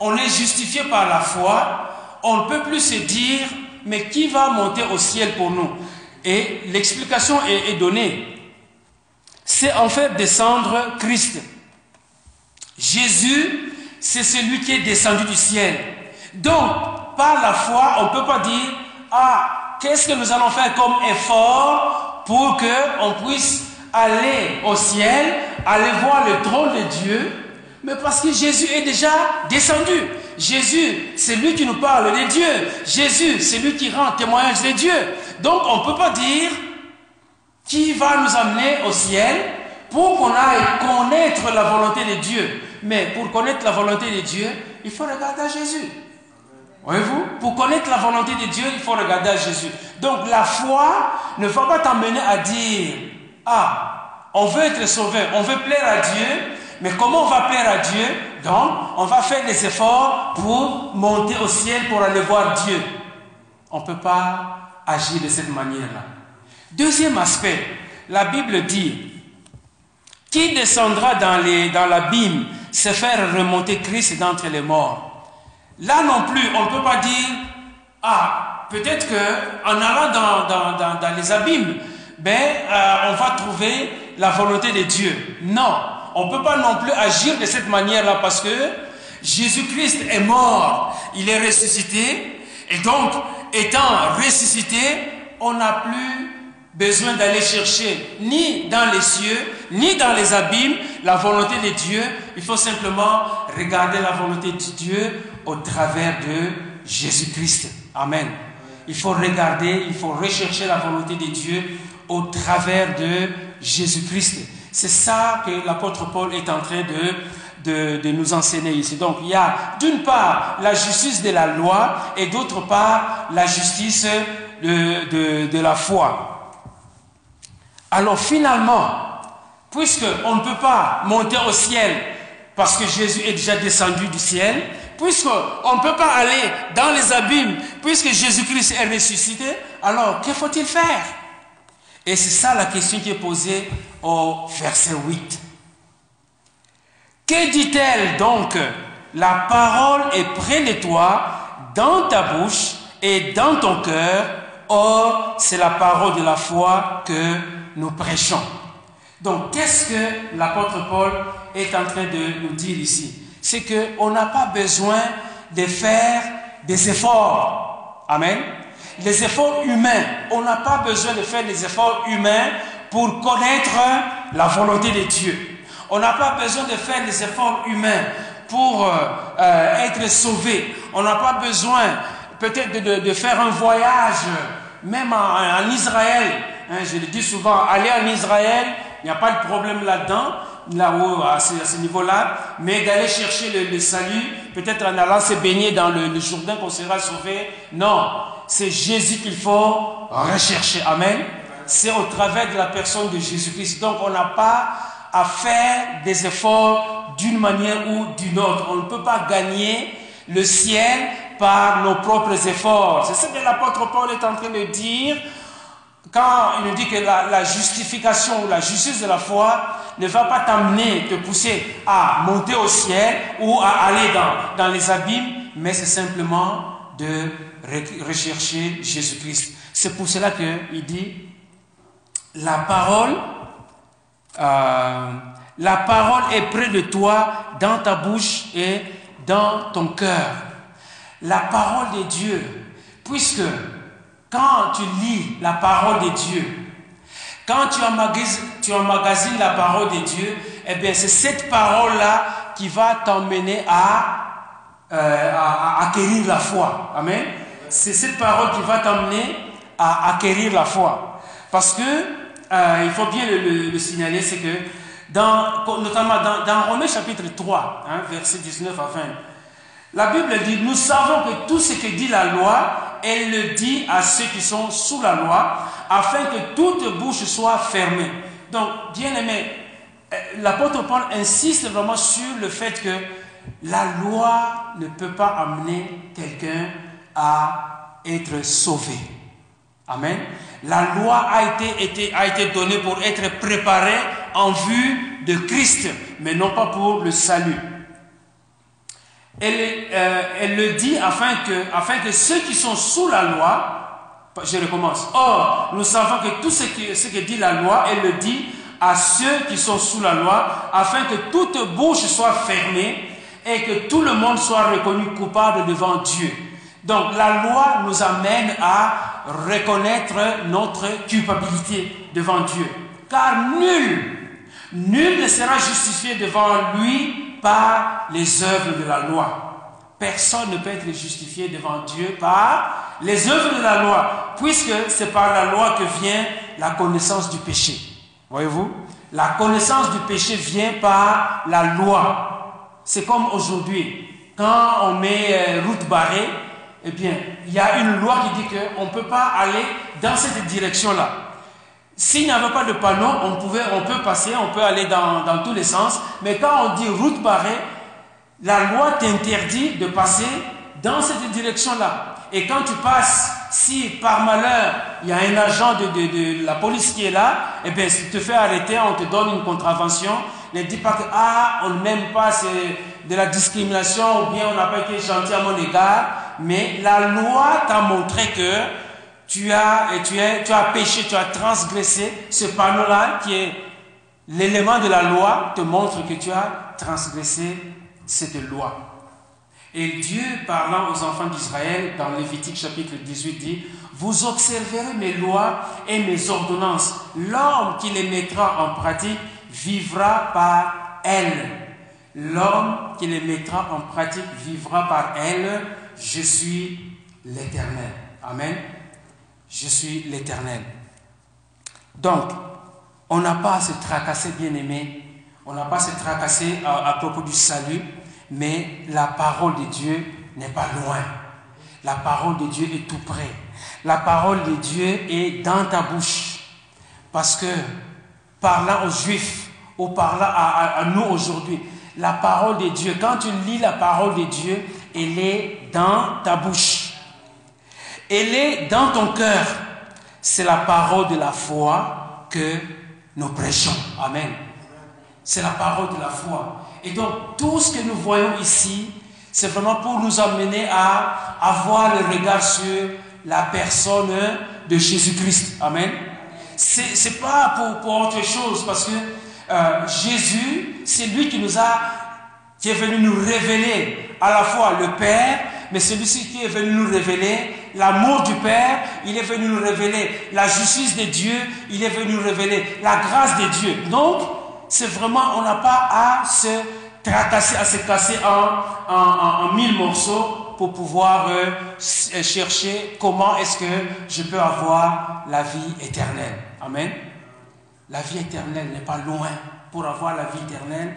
on est justifié par la foi, on ne peut plus se dire, mais qui va monter au ciel pour nous Et l'explication est, donnée. C'est en fait descendre Christ. Jésus, c'est celui qui est descendu du ciel. Donc, par la foi, on ne peut pas dire, ah, qu'est-ce que nous allons faire comme effort pour qu'on puisse aller au ciel, aller voir le trône de Dieu, mais parce que Jésus est déjà descendu. Jésus, c'est lui qui nous parle de Dieu. Jésus, c'est lui qui rend témoignage de Dieu. Donc on ne peut pas dire qui va nous amener au ciel pour qu'on aille connaître la volonté de Dieu. Mais pour connaître la volonté de Dieu, il faut regarder à Jésus. Voyez-vous? Pour connaître la volonté de Dieu, il faut regarder à Jésus. Donc la foi ne va pas t'amener à dire, ah, on veut être sauvé, on veut plaire à Dieu, mais comment on va plaire à Dieu? Donc, on va faire des efforts pour monter au ciel, pour aller voir Dieu. On ne peut pas agir de cette manière-là. Deuxième aspect, la Bible dit, qui descendra dans, l'abîme, se faire remonter Christ d'entre les morts Là non plus, on ne peut pas dire, ah, peut-être qu'en allant dans, les abîmes, ben, euh, on va trouver la volonté de Dieu. Non, on ne peut pas non plus agir de cette manière-là parce que Jésus-Christ est mort, il est ressuscité, et donc, étant ressuscité, on n'a plus besoin d'aller chercher ni dans les cieux, ni dans les abîmes la volonté de Dieu. Il faut simplement regarder la volonté de Dieu au travers de Jésus-Christ. Amen. Il faut regarder, il faut rechercher la volonté de Dieu au travers de Jésus-Christ. C'est ça que l'apôtre Paul est en train de, nous enseigner ici. Donc il y a d'une part la justice de la loi et d'autre part la justice de la foi. Alors finalement, puisque on ne peut pas monter au ciel parce que Jésus est déjà descendu du ciel, puisqu'on ne peut pas aller dans les abîmes, puisque Jésus-Christ est ressuscité, alors que faut-il faire? Et c'est ça la question qui est posée au verset 8. Que dit-elle donc? La parole est près de toi, dans ta bouche et dans ton cœur. Or, c'est la parole de la foi que nous prêchons. Donc, qu'est-ce que l'apôtre Paul est en train de nous dire ici? C'est qu'on n'a pas besoin de faire des efforts. Amen. Les efforts humains. On n'a pas besoin de faire des efforts humains pour connaître la volonté de Dieu. On n'a pas besoin de faire des efforts humains pour euh, euh, être sauvé. On n'a pas besoin peut-être de, faire un voyage, même en, Israël. Hein, je le dis souvent, aller en Israël, il n'y a pas de problème là-dedans, là-haut, à ce, niveau-là, mais d'aller chercher le, le salut, peut-être en allant se baigner dans le, le Jourdain qu'on sera sauvé. Non, c'est Jésus qu'il faut rechercher. Amen. C'est au travers de la personne de Jésus-Christ. Donc on n'a pas à faire des efforts d'une manière ou d'une autre. On ne peut pas gagner le ciel par nos propres efforts. C'est ce que l'apôtre Paul est en train de dire quand il nous dit que la, justification ou la justice de la foi ne va pas t'amener, te pousser à monter au ciel ou à aller dans, dans les abîmes, mais c'est simplement de rechercher Jésus-Christ. C'est pour cela qu'il dit, la parole, euh, la parole est près de toi, dans ta bouche et dans ton cœur. La parole de Dieu, puisque quand tu lis la parole de Dieu, quand tu emmagasines, la parole de Dieu, eh bien c'est cette parole-là qui va t'emmener à, euh, à, acquérir la foi. Amen. C'est cette parole qui va t'emmener à acquérir la foi. Parce que, euh, il faut bien le, le, le signaler, c'est que notamment dans, dans Romains chapitre 3, hein, verset 19 à 20. La Bible dit, nous savons que tout ce que dit la loi, elle le dit à ceux qui sont sous la loi, afin que toute bouche soit fermée. Donc, bien aimé, euh, l'apôtre Paul insiste vraiment sur le fait que la loi ne peut pas amener quelqu'un à être sauvé. Amen. La loi a été, donnée pour être préparée en vue de Christ, mais non pas pour le salut. Elle, euh, le dit afin que, que ceux qui sont sous la loi, je recommence. Or, nous savons que tout ce, qui, ce que dit la loi, elle le dit à ceux qui sont sous la loi, afin que toute bouche soit fermée et que tout le monde soit reconnu coupable devant Dieu. Donc la loi nous amène à reconnaître notre culpabilité devant Dieu. Car nul, nul ne sera justifié devant lui par les œuvres de la loi. Personne ne peut être justifié devant Dieu par les œuvres de la loi, puisque c'est par la loi que vient la connaissance du péché. Voyez-vous? La connaissance du péché vient par la loi. C'est comme aujourd'hui, quand on met euh, route barrée, eh bien, il y a une loi qui dit qu'on ne peut pas aller dans cette direction-là. S'il n'y avait pas de panneau, on, pouvait, on peut passer, on peut aller dans, dans tous les sens, mais quand on dit route barrée, la loi t'interdit de passer dans cette direction-là. Et quand tu passes, si par malheur, il y a un agent de, de, de la police qui est là, eh bien, si tu te fait arrêter, on te donne une contravention. Ne dis pas que, ah, on n'aime pas, c'est de la discrimination, ou bien on n'a pas été gentil à mon égard mais la loi t'a montré que tu as, tu, es, tu as péché, tu as transgressé. Ce panneau-là, qui est l'élément de la loi, te montre que tu as transgressé cette loi. Et Dieu, parlant aux enfants d'Israël, dans Lévitique chapitre 18, dit, vous observerez mes lois et mes ordonnances. L'homme qui les mettra en pratique vivra par elles. L'homme qui les mettra en pratique vivra par elles je suis l'Éternel. Amen. Je suis l'Éternel. Donc, on n'a pas à se tracasser, bien aimé. On n'a pas à se tracasser à, propos du salut, mais la parole de Dieu n'est pas loin. La parole de Dieu est tout près. La parole de Dieu est dans ta bouche. Parce que, parlant aux Juifs, ou parlant à nous aujourd'hui, la parole de Dieu, quand tu lis la parole de Dieu, elle est dans ta bouche. Elle est dans ton cœur. C'est la parole de la foi que nous prêchons. Amen. C'est la parole de la foi. Et donc, tout ce que nous voyons ici, c'est vraiment pour nous amener à avoir le regard sur la personne de Jésus-Christ. Amen. C'est pas pour, autre chose, parce que euh, Jésus, c'est lui qui nous a, qui est venu nous révéler à la fois le Père, mais celui-ci qui est venu nous révéler l'amour du Père, il est venu nous révéler la justice de Dieu, il est venu nous révéler la grâce de Dieu. Donc, c'est vraiment, on n'a pas à se tracasser, à se casser en, en, mille morceaux pour pouvoir euh, euh, chercher comment est-ce que je peux avoir la vie éternelle. Amen. La vie éternelle n'est pas loin. Pour avoir la vie éternelle,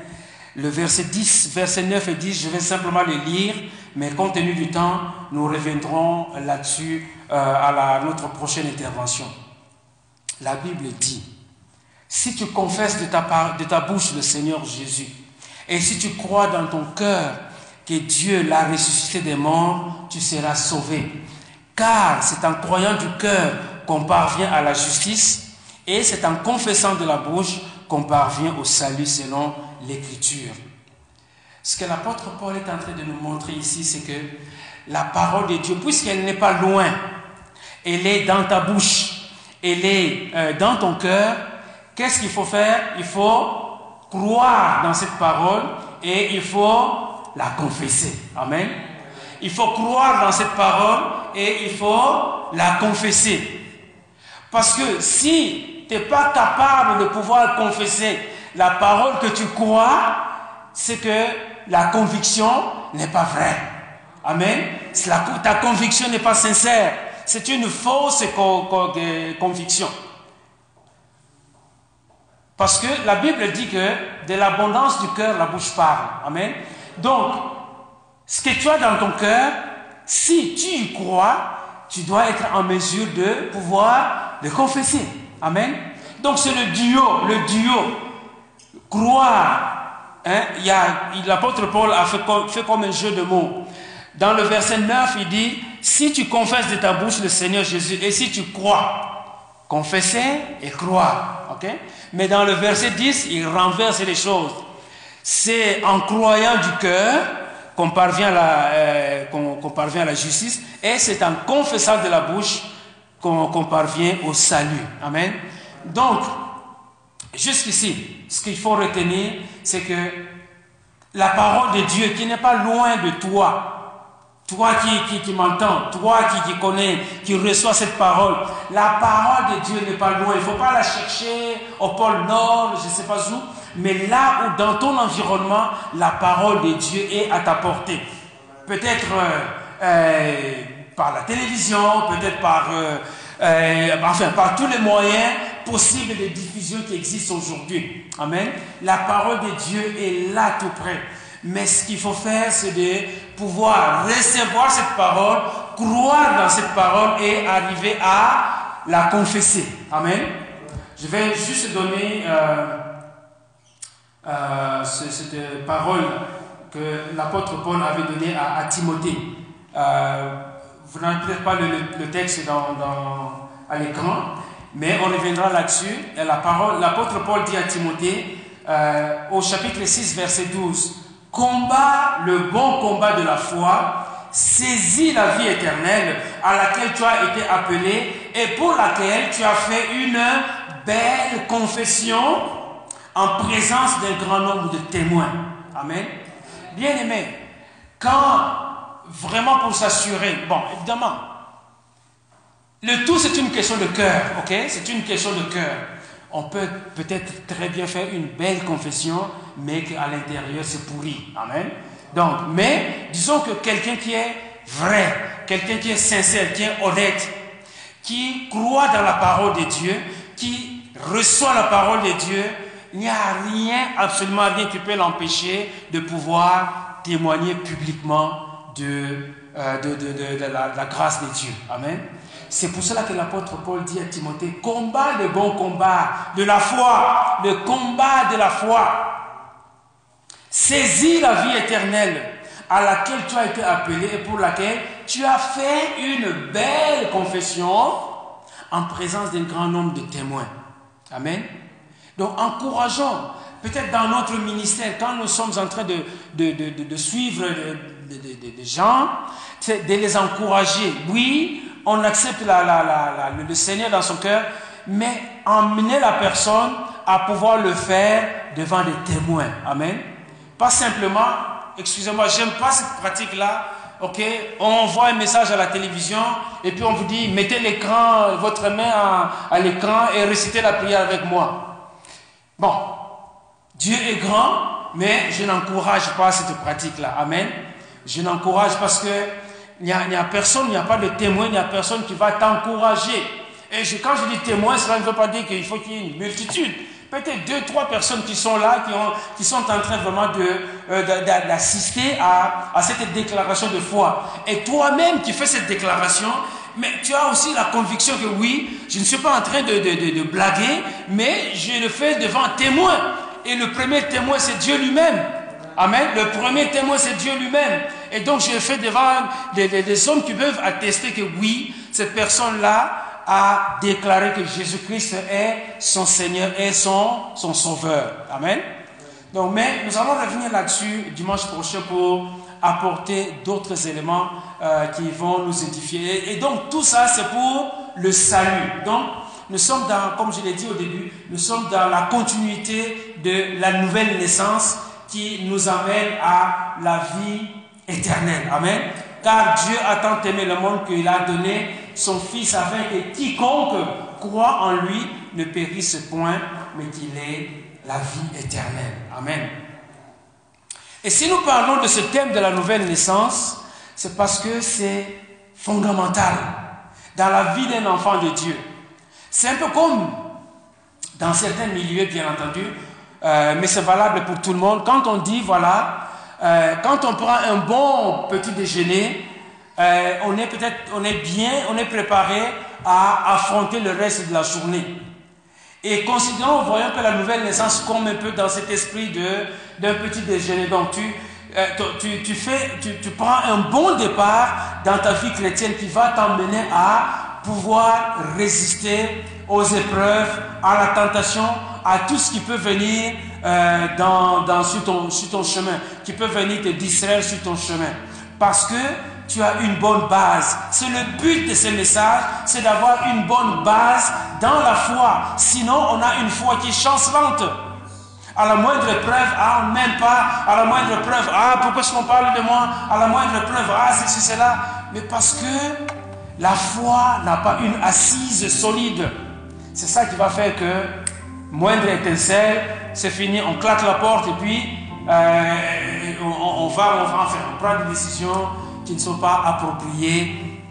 le verset 10, verset 9 et 10, je vais simplement les lire, mais compte tenu du temps, nous reviendrons là-dessus euh, à la, notre prochaine intervention. La Bible dit, si tu confesses de ta, de ta bouche le Seigneur Jésus, et si tu crois dans ton cœur que Dieu l'a ressuscité des morts, tu seras sauvé. Car c'est en croyant du cœur qu'on parvient à la justice, et c'est en confessant de la bouche qu'on parvient au salut selon l'Écriture. Ce que l'apôtre Paul est en train de nous montrer ici, c'est que la parole de Dieu, puisqu'elle n'est pas loin, elle est dans ta bouche, elle est euh, dans ton cœur, qu'est-ce qu'il faut faire? Il faut croire dans cette parole et il faut la confesser. Amen. Il faut croire dans cette parole et il faut la confesser. Parce que si tu n'es pas capable de pouvoir confesser la parole que tu crois, c'est que la conviction n'est pas vraie. Amen. ta conviction n'est pas sincère. C'est une fausse conviction. Parce que la Bible dit que de l'abondance du cœur, la bouche parle. Amen. Donc, ce que tu as dans ton cœur, si tu y crois, tu dois être en mesure de pouvoir le confesser. Amen. Donc c'est le duo, le duo. Croire. Hein, L'apôtre Paul a fait comme, un jeu de mots. Dans le verset 9, il dit, si tu confesses de ta bouche le Seigneur Jésus et si tu crois, confesser et croire. ok? Mais dans le verset 10, il renverse les choses. C'est en croyant du cœur qu'on parvient, euh, parvient, à la justice et c'est en confessant de la bouche qu'on parvient au salut. Amen. Donc, jusqu'ici, ce qu'il faut retenir, c'est que la parole de Dieu qui n'est pas loin de toi, toi qui, qui, m'entends, toi qui, qui connais, qui reçois cette parole, la parole de Dieu n'est pas loin. Il ne faut pas la chercher au pôle Nord, je ne sais pas où, mais là où dans ton environnement, la parole de Dieu est à ta portée. Peut-être euh, euh, par la télévision, peut-être par, euh, enfin, par tous les moyens possibles de diffusion qui existent aujourd'hui. Amen. La parole de Dieu est là tout près. Mais ce qu'il faut faire, c'est de pouvoir recevoir cette parole, croire dans cette parole et arriver à la confesser. Amen. Je vais juste donner euh, euh, cette parole que l'apôtre Paul avait donnée à, Timothée. Euh, vous n'avez peut-être pas le, texte dans, à l'écran, mais on reviendra là-dessus. La parole, l'apôtre Paul dit à Timothée au chapitre 6, verset 12 combat le bon combat de la foi, saisis la vie éternelle à laquelle tu as été appelé et pour laquelle tu as fait une belle confession en présence d'un grand nombre de témoins. Amen. Bien aimé, quand vraiment pour s'assurer, bon, évidemment, le tout c'est une question de cœur, ok? C'est une question de cœur on peut peut-être très bien faire une belle confession, mais qu'à l'intérieur c'est pourri. Amen. Donc, mais disons que quelqu'un qui est vrai, quelqu'un qui est sincère, qui est honnête, qui croit dans la parole de Dieu, qui reçoit la parole de Dieu, il n'y a rien, absolument rien qui peut l'empêcher de pouvoir témoigner publiquement de, euh, de, la grâce de Dieu. Amen. C'est pour cela que l'apôtre Paul dit à Timothée, combat le bon combat de la foi, le combat de la foi. Saisis la vie éternelle à laquelle tu as été appelé et pour laquelle tu as fait une belle confession en présence d'un grand nombre de témoins. Amen. Donc encourageons, peut-être dans notre ministère, quand nous sommes en train de, suivre des gens, de les encourager. Oui, on accepte le Seigneur dans son cœur, mais emmener la personne à pouvoir le faire devant des témoins. Amen. Pas simplement, excusez-moi, j'aime pas cette pratique-là. Ok, on envoie un message à la télévision et puis on vous dit mettez l'écran, votre main à, à l'écran et récitez la prière avec moi. Bon, Dieu est grand, mais je n'encourage pas cette pratique-là. Amen. Je n'encourage parce que il n'y a, personne, il n'y a pas de témoin, il n'y a personne qui va t'encourager. Et quand je dis témoin, cela ne veut pas dire qu'il faut qu'il y ait une multitude. Peut-être deux, trois personnes qui sont là, qui, ont, qui sont en train vraiment euh, d'assister à, à cette déclaration de foi. Et toi-même qui fais cette déclaration, mais tu as aussi la conviction que oui, je ne suis pas en train de, de, blaguer, mais je le fais devant un témoin. Et le premier témoin, c'est Dieu lui-même. Amen. Le premier témoin, c'est Dieu lui-même. Et donc, j'ai fait devant des, hommes qui peuvent attester que oui, cette personne-là a déclaré que Jésus-Christ est son Seigneur et son, son Sauveur. Amen. Donc, mais nous allons revenir là-dessus dimanche prochain pour apporter d'autres éléments euh, qui vont nous édifier. Et donc, tout ça, c'est pour le salut. Donc, nous sommes dans, comme je l'ai dit au début, nous sommes dans la continuité de la nouvelle naissance qui nous amène à la vie éternelle. Amen. Car Dieu a tant aimé le monde qu'il a donné son Fils afin que quiconque croit en lui ne périsse point, mais qu'il ait la vie éternelle. Amen. Et si nous parlons de ce thème de la nouvelle naissance, c'est parce que c'est fondamental dans la vie d'un enfant de Dieu. C'est un peu comme dans certains milieux, bien entendu, euh, mais c'est valable pour tout le monde. Quand on dit, voilà, euh, quand on prend un bon petit déjeuner, euh, on est peut-être, on est bien, on est préparé à affronter le reste de la journée. Et considérons, voyons que la nouvelle naissance comme un peu dans cet esprit d'un petit déjeuner. Donc tu, tu, tu, fais, tu, tu prends un bon départ dans ta vie chrétienne qui va t'emmener à pouvoir résister aux épreuves, à la tentation, à tout ce qui peut venir euh, dans, dans, sur, ton, sur ton chemin, qui peut venir te distraire sur ton chemin. Parce que tu as une bonne base. C'est le but de ce message, c'est d'avoir une bonne base dans la foi. Sinon, on a une foi qui est chancelante. À la moindre preuve, ah, on pas. À la moindre preuve, ah, pourquoi est-ce qu'on parle de moi? À la moindre preuve, ah, c'est ceci, cela. Mais parce que la foi n'a pas une assise solide. C'est ça qui va faire que moindre étincelle, c'est fini, on claque la porte et puis euh, on, va, on, va, on prend des décisions qui ne sont pas appropriées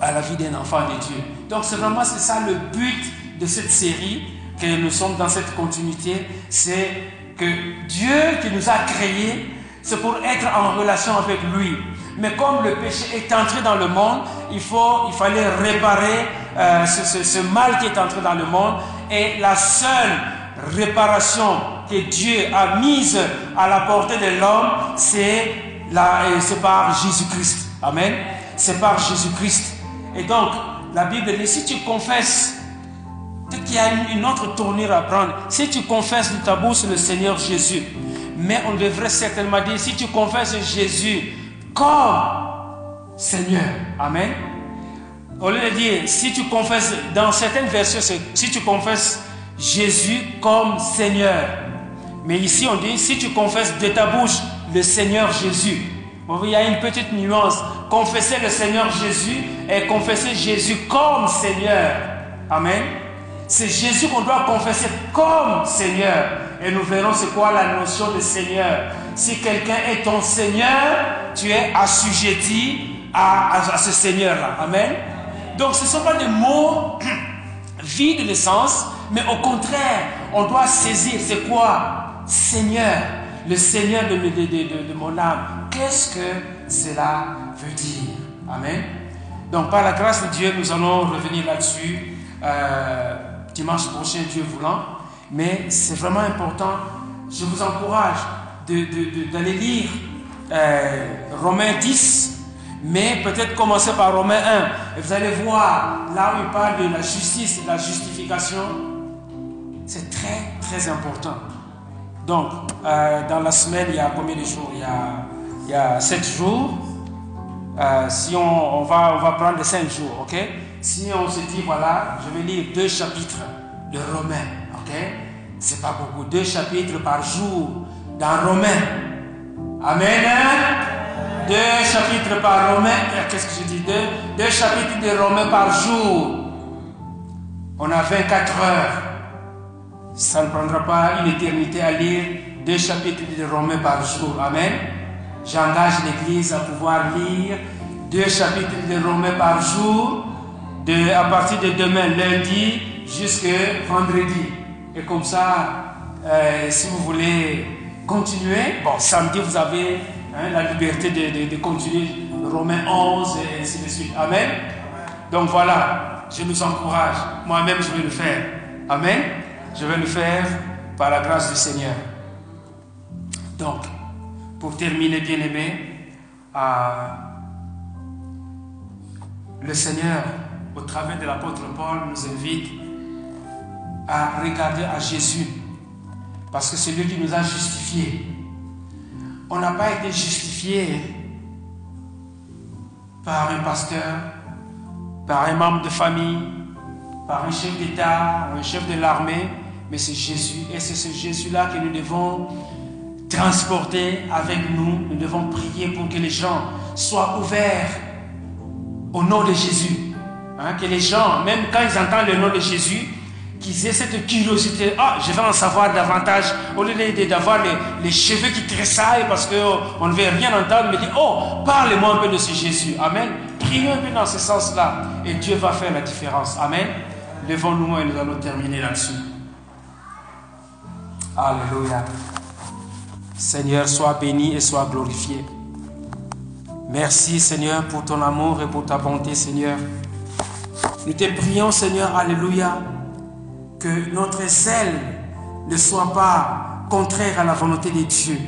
à la vie d'un enfant de Dieu. Donc c'est vraiment c'est ça le but de cette série que nous sommes dans cette continuité, c'est que Dieu qui nous a créés, c'est pour être en relation avec lui. Mais comme le péché est entré dans le monde, il, faut, il fallait réparer euh, ce, mal qui est entré dans le monde. Et la seule réparation que Dieu a mise à la portée de l'homme, c'est par Jésus-Christ. Amen. C'est par Jésus-Christ. Et donc, la Bible dit, si tu confesses, peut-être qu'il y a une, autre tournure à prendre. Si tu confesses de ta bouche le Seigneur Jésus, mais on devrait certainement dire, si tu confesses Jésus comme Seigneur, Amen. Au lieu de dire, si tu confesses, dans certaines versions, si tu confesses Jésus comme Seigneur. Mais ici, on dit, si tu confesses de ta bouche le Seigneur Jésus. il y a une petite nuance. Confesser le Seigneur Jésus et confesser Jésus comme Seigneur. Amen. C'est Jésus qu'on doit confesser comme Seigneur. Et nous verrons c'est quoi la notion de Seigneur. Si quelqu'un est ton Seigneur, tu es assujetti à, à, ce Seigneur-là. Amen. Donc ce ne sont pas des mots [CLEARS THROAT] vides de sens, mais au contraire, on doit saisir c'est quoi? Seigneur, le Seigneur de, de, de, de mon âme. Qu'est-ce que cela veut dire? Amen. Donc par la grâce de Dieu, nous allons revenir là-dessus euh, dimanche prochain, Dieu voulant. Mais c'est vraiment important. Je vous encourage d'aller lire euh, Romains 10, mais peut-être commencer par Romains 1. Et vous allez voir, là où il parle de la justice, de la justification, c'est très, très important. Donc, euh, dans la semaine, il y a combien de jours? Il y a, il y a 7 jours. Euh, si on, on, va, on va prendre 5 jours, ok? Si on se dit, voilà, je vais lire deux chapitres de Romains, ok? C'est pas beaucoup, deux chapitres par jour dans Romains. Amen. Deux chapitres par Romains. Qu'est-ce que je dis? Deux, deux chapitres de Romains par jour. On a 24 heures. Ça ne prendra pas une éternité à lire deux chapitres de Romains par jour. Amen? J'engage l'Église à pouvoir lire deux chapitres de Romains par jour, à partir de demain, lundi, jusqu'à vendredi. Et comme ça, euh, si vous voulez continuer. Bon, samedi, vous avez hein, la liberté de, continuer Romains 11 et ainsi de suite. Amen. Donc voilà, je nous encourage. Moi-même, je vais le faire. Amen. Je vais le faire par la grâce du Seigneur. Donc, pour terminer, bien aimé, euh, le Seigneur, au travers de l'apôtre Paul, nous invite à regarder à Jésus parce que c'est lui qui nous a justifiés. On n'a pas été justifié par un pasteur, par un membre de famille, par un chef d'État un chef de l'armée, mais c'est Jésus. Et c'est ce Jésus-là que nous devons transporter avec nous. Nous devons prier pour que les gens soient ouverts au nom de Jésus. Hein, que les gens, même quand ils entendent le nom de Jésus, qu'ils aient cette curiosité. Ah, je vais en savoir davantage. Au lieu d'avoir les, cheveux qui tressaillent parce qu'on ne veut rien entendre, mais dire, oh, parlez-moi un peu de ce Jésus. Amen. Prions un peu dans ce sens-là. Et Dieu va faire la différence. Amen. Levons-nous et nous allons terminer là-dessus. Alléluia. Seigneur, sois béni et sois glorifié. Merci Seigneur pour ton amour et pour ta bonté Seigneur. Nous te prions Seigneur, Alléluia, que notre zèle ne soit pas contraire à la volonté de Dieu.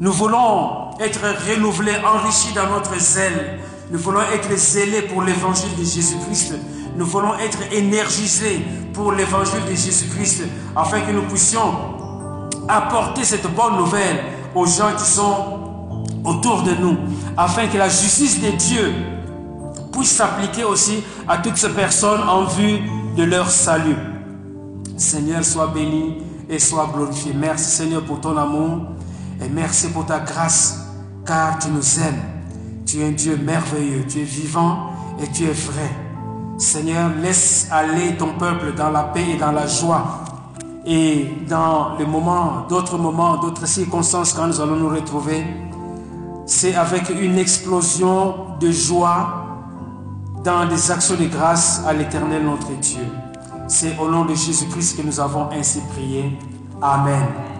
Nous voulons être renouvelés, enrichis dans notre zèle. Nous voulons être zélés pour l'évangile de Jésus-Christ. Nous voulons être énergisés pour l'évangile de Jésus-Christ afin que nous puissions apporter cette bonne nouvelle aux gens qui sont autour de nous, afin que la justice de Dieu puisse s'appliquer aussi à toutes ces personnes en vue de leur salut. Seigneur, sois béni et sois glorifié. Merci Seigneur pour ton amour et merci pour ta grâce, car tu nous aimes. Tu es un Dieu merveilleux, tu es vivant et tu es vrai. Seigneur, laisse aller ton peuple dans la paix et dans la joie. Et dans les moments, d'autres moments, d'autres circonstances, quand nous allons nous retrouver, c'est avec une explosion de joie dans des actions de grâce à l'éternel notre Dieu. C'est au nom de Jésus-Christ que nous avons ainsi prié. Amen.